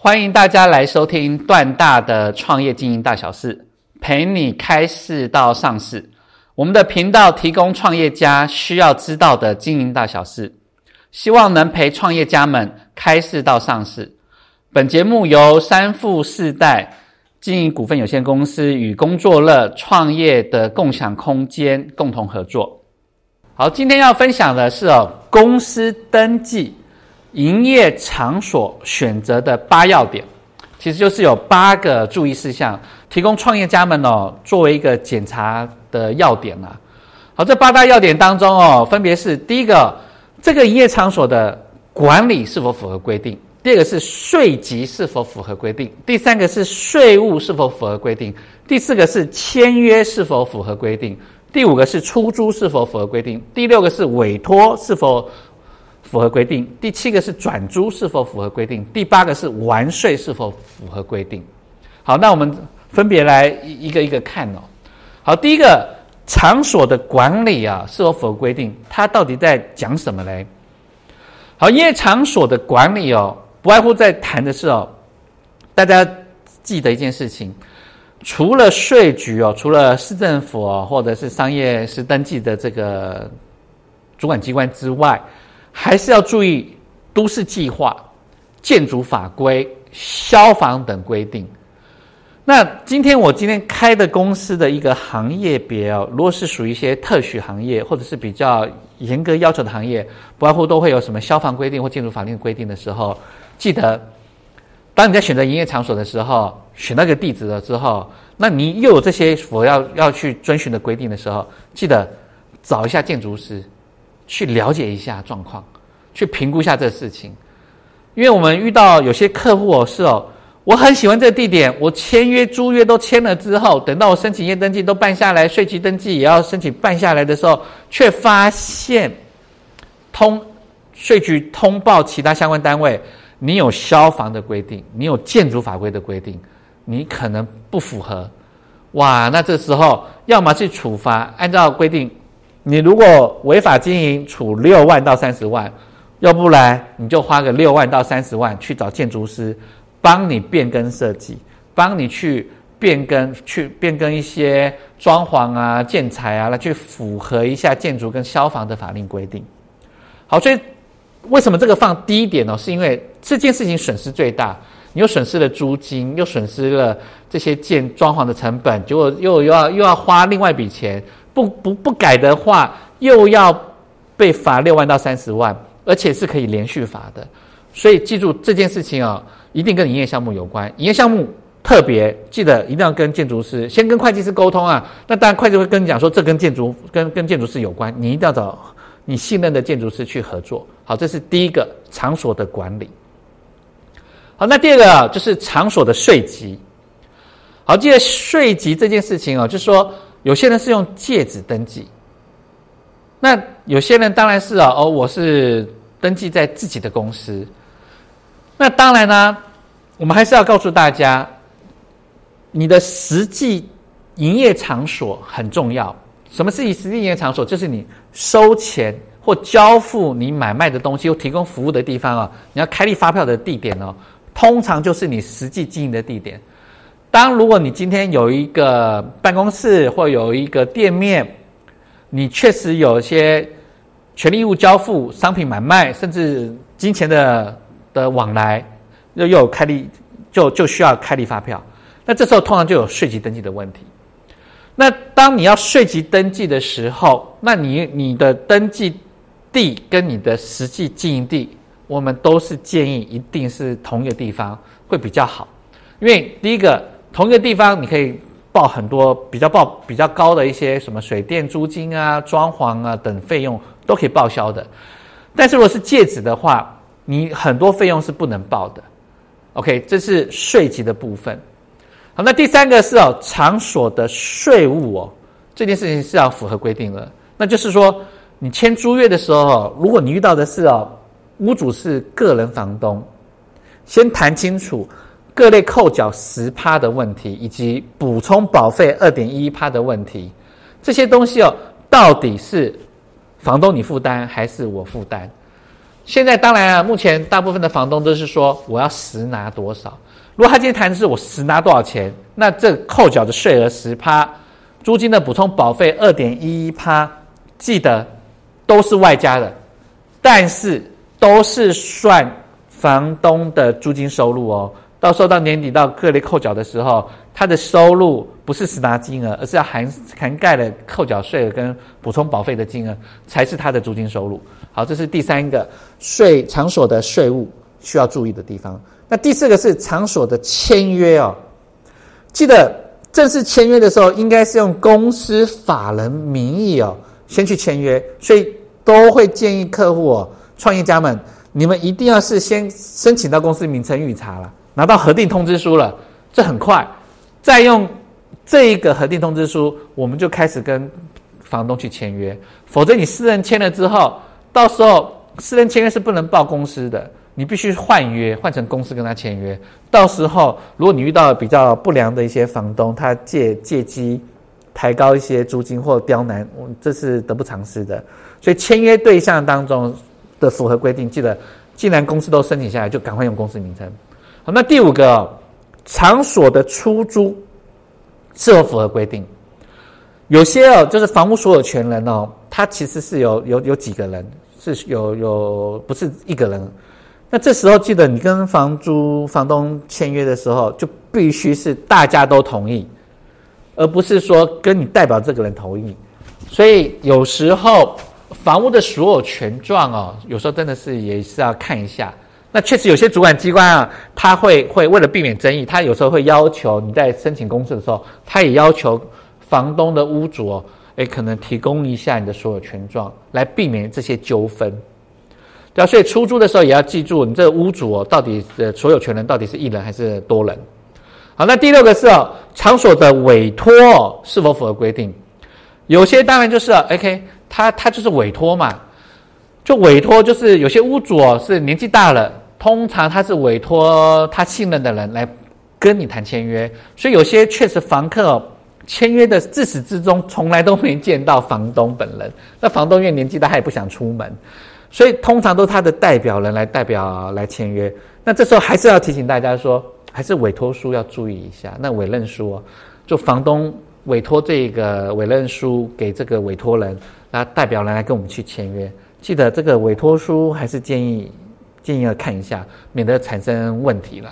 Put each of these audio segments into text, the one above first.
欢迎大家来收听段大的创业经营大小事，陪你开市到上市。我们的频道提供创业家需要知道的经营大小事，希望能陪创业家们开市到上市。本节目由三富四代经营股份有限公司与工作乐创业的共享空间共同合作。好，今天要分享的是哦，公司登记。营业场所选择的八要点，其实就是有八个注意事项，提供创业家们哦作为一个检查的要点啦。好，这八大要点当中哦，分别是第一个，这个营业场所的管理是否符合规定；第二个是税级是否符合规定；第三个是税务是否符合规定；第四个是签约是否符合规定；第五个是出租是否符合规定；第六个是委托是否。符合规定。第七个是转租是否符合规定？第八个是完税是否符合规定？好，那我们分别来一个一个看哦。好，第一个场所的管理啊，是否符合规定？它到底在讲什么嘞？好，因为场所的管理哦，不外乎在谈的是哦，大家记得一件事情，除了税局哦，除了市政府哦，或者是商业是登记的这个主管机关之外。还是要注意都市计划、建筑法规、消防等规定。那今天我今天开的公司的一个行业别哦，如果是属于一些特许行业或者是比较严格要求的行业，不外乎都会有什么消防规定或建筑法令规定的时候，记得当你在选择营业场所的时候，选那个地址了之后，那你又有这些我要要去遵循的规定的时候，记得找一下建筑师。去了解一下状况，去评估一下这事情，因为我们遇到有些客户哦，是哦，我很喜欢这个地点，我签约租约都签了之后，等到我申请业登记都办下来，税局登记也要申请办下来的时候，却发现通税局通报其他相关单位，你有消防的规定，你有建筑法规的规定，你可能不符合，哇，那这时候要么去处罚，按照规定。你如果违法经营，处六万到三十万；要不然你就花个六万到三十万去找建筑师，帮你变更设计，帮你去变更去变更一些装潢啊、建材啊，来去符合一下建筑跟消防的法令规定。好，所以为什么这个放低一点呢？是因为这件事情损失最大，你又损失了租金，又损失了这些建装潢的成本，结果又又要又要花另外一笔钱。不不不改的话，又要被罚六万到三十万，而且是可以连续罚的。所以记住这件事情啊，一定跟营业项目有关。营业项目特别记得一定要跟建筑师先跟会计师沟通啊。那当然会计会跟你讲说，这跟建筑跟跟建筑师有关，你一定要找你信任的建筑师去合作。好，这是第一个场所的管理。好，那第二个就是场所的税级。好，记得税级这件事情哦，就是说。有些人是用戒指登记，那有些人当然是啊，哦，我是登记在自己的公司。那当然呢，我们还是要告诉大家，你的实际营业场所很重要。什么是你实际营业场所？就是你收钱或交付你买卖的东西或提供服务的地方啊。你要开立发票的地点哦，通常就是你实际经营的地点。当如果你今天有一个办公室或有一个店面，你确实有一些权利义务交付、商品买卖，甚至金钱的的往来，又又有开立，就就需要开立发票。那这时候通常就有税籍登记的问题。那当你要税籍登记的时候，那你你的登记地跟你的实际经营地，我们都是建议一定是同一个地方会比较好，因为第一个。同一个地方，你可以报很多比较报比较高的一些什么水电租金啊、装潢啊等费用都可以报销的。但是如果是戒指的话，你很多费用是不能报的。OK，这是税级的部分。好，那第三个是哦，场所的税务哦，这件事情是要符合规定的。那就是说，你签租约的时候，如果你遇到的是哦，屋主是个人房东，先谈清楚。各类扣缴十趴的问题，以及补充保费二点一趴的问题，这些东西哦，到底是房东你负担还是我负担？现在当然啊，目前大部分的房东都是说我要实拿多少。如果他今天谈的是我实拿多少钱，那这扣缴的税额十趴，租金的补充保费二点一一趴，记得都是外加的，但是都是算房东的租金收入哦。到时候到年底到各类扣缴的时候，他的收入不是实拿金额，而是要含涵盖了扣缴税额跟补充保费的金额，才是他的租金收入。好，这是第三个税场所的税务需要注意的地方。那第四个是场所的签约哦，记得正式签约的时候，应该是用公司法人名义哦，先去签约。所以都会建议客户哦，创业家们，你们一定要是先申请到公司名称预查了。拿到核定通知书了，这很快，再用这一个核定通知书，我们就开始跟房东去签约。否则你私人签了之后，到时候私人签约是不能报公司的，你必须换约，换成公司跟他签约。到时候如果你遇到比较不良的一些房东，他借借机抬高一些租金或刁难，这是得不偿失的。所以签约对象当中的符合规定，记得既然公司都申请下来，就赶快用公司名称。那第五个场所的出租是否符合规定？有些哦，就是房屋所有权人哦，他其实是有有有几个人，是有有不是一个人。那这时候记得你跟房租房东签约的时候，就必须是大家都同意，而不是说跟你代表这个人同意。所以有时候房屋的所有权状哦，有时候真的是也是要看一下。那确实有些主管机关啊，他会会为了避免争议，他有时候会要求你在申请公示的时候，他也要求房东的屋主哦，诶，可能提供一下你的所有权状，来避免这些纠纷。对啊，所以出租的时候也要记住，你这个屋主哦，到底是所有权人到底是一人还是多人？好，那第六个是哦，场所的委托是否符合规定？有些当然就是 OK，他他就是委托嘛。就委托，就是有些屋主哦是年纪大了，通常他是委托他信任的人来跟你谈签约，所以有些确实房客签约的自始至终从来都没见到房东本人，那房东因为年纪大，他也不想出门，所以通常都是他的代表人来代表来签约。那这时候还是要提醒大家说，还是委托书要注意一下。那委任书，哦就房东委托这个委任书给这个委托人，那代表人来跟我们去签约。记得这个委托书还是建议建议要看一下，免得产生问题了。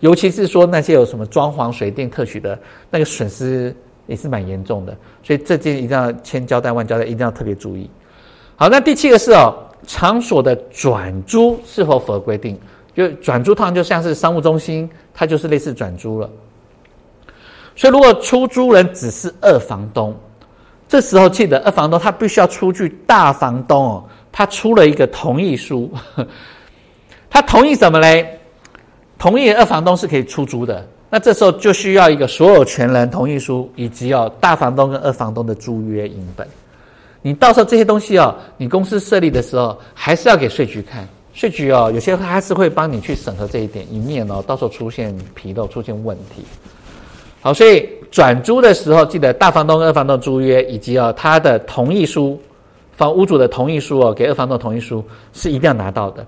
尤其是说那些有什么装潢、水电特许的那个损失也是蛮严重的，所以这件一定要千交代万交代，一定要特别注意。好，那第七个是哦，场所的转租是否符合规定？就转租通常就像是商务中心，它就是类似转租了。所以如果出租人只是二房东，这时候记得二房东他必须要出具大房东哦。他出了一个同意书，他同意什么嘞？同意二房东是可以出租的。那这时候就需要一个所有权人同意书，以及哦大房东跟二房东的租约影本。你到时候这些东西哦，你公司设立的时候还是要给税局看。税局哦，有些还是会帮你去审核这一点，以免哦到时候出现纰漏、出现问题。好，所以转租的时候记得大房东、二房东租约以及哦他的同意书。房屋主的同意书哦，给二房东同意书是一定要拿到的。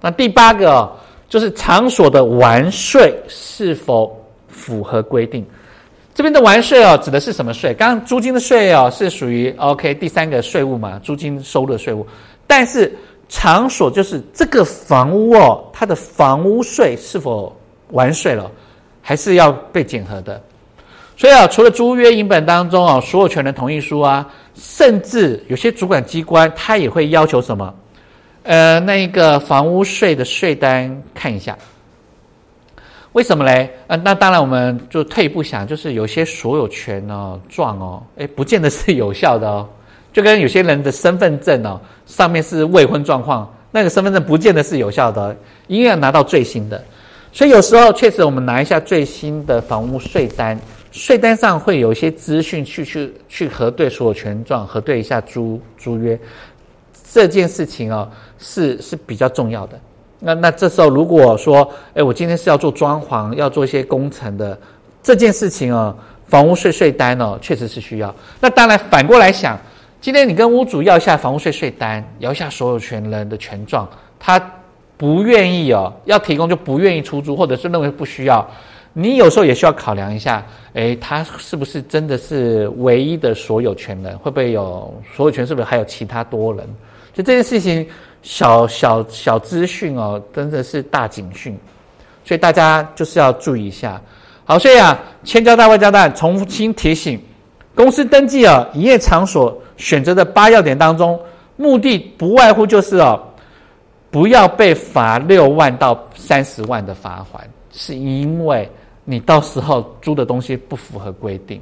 那第八个哦，就是场所的完税是否符合规定？这边的完税哦，指的是什么税？刚刚租金的税哦，是属于 OK 第三个税务嘛，租金收入的税务。但是场所就是这个房屋哦，它的房屋税是否完税了，还是要被检核的。所以啊，除了租约影本当中啊，所有权人同意书啊，甚至有些主管机关他也会要求什么？呃，那一个房屋税的税单看一下。为什么嘞？呃，那当然我们就退一步想，就是有些所有权哦状哦，诶，不见得是有效的哦。就跟有些人的身份证哦，上面是未婚状况，那个身份证不见得是有效的，一定要拿到最新的。所以有时候确实我们拿一下最新的房屋税单。税单上会有一些资讯去去去核对所有权状，核对一下租租约这件事情哦，是是比较重要的。那那这时候如果说，哎，我今天是要做装潢，要做一些工程的这件事情哦，房屋税税单哦，确实是需要。那当然反过来想，今天你跟屋主要一下房屋税税单，要一下所有权人的权状，他不愿意哦，要提供就不愿意出租，或者是认为不需要。你有时候也需要考量一下，诶，他是不是真的是唯一的所有权人？会不会有所有权？是不是还有其他多人？就这件事情，小小小资讯哦，真的是大警讯，所以大家就是要注意一下。好，所以啊，千交代万交代，重新提醒，公司登记啊，营业场所选择的八要点当中，目的不外乎就是哦，不要被罚六万到三十万的罚款，是因为。你到时候租的东西不符合规定，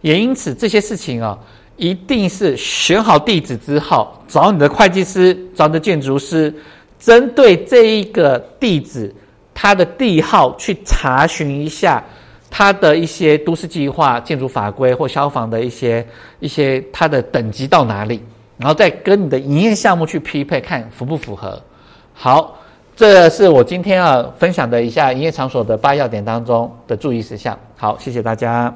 也因此这些事情啊，一定是选好地址之后，找你的会计师，找你的建筑师，针对这一个地址，它的地号去查询一下它的一些都市计划、建筑法规或消防的一些一些它的等级到哪里，然后再跟你的营业项目去匹配，看符不符合。好。这是我今天要分享的一下营业场所的八要点当中的注意事项。好，谢谢大家。